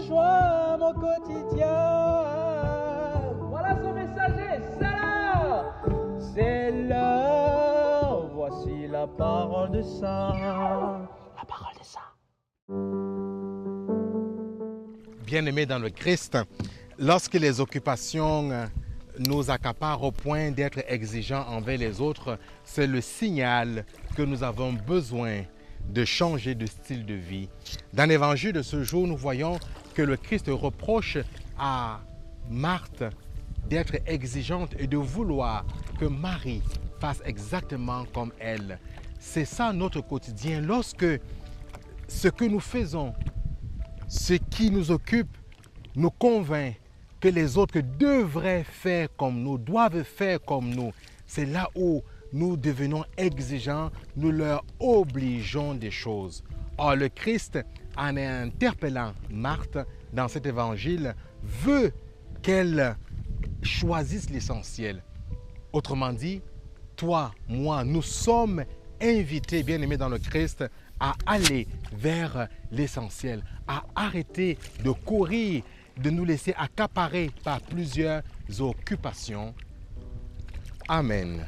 rejoins mon quotidien. Voilà son messager, c'est l'heure. C'est l'heure, voici la parole de ça. La parole de ça. Bien-aimés dans le Christ, lorsque les occupations euh, nous accaparent au point d'être exigeants envers les autres, c'est le signal que nous avons besoin de changer de style de vie. Dans l'évangile de ce jour, nous voyons que le Christ reproche à Marthe d'être exigeante et de vouloir que Marie fasse exactement comme elle. C'est ça notre quotidien. Lorsque ce que nous faisons, ce qui nous occupe, nous convainc que les autres devraient faire comme nous, doivent faire comme nous, c'est là où nous devenons exigeants, nous leur obligeons des choses. Or, le Christ, en interpellant Marthe dans cet évangile, veut qu'elle choisisse l'essentiel. Autrement dit, toi, moi, nous sommes invités, bien aimés dans le Christ, à aller vers l'essentiel, à arrêter de courir, de nous laisser accaparer par plusieurs occupations. Amen.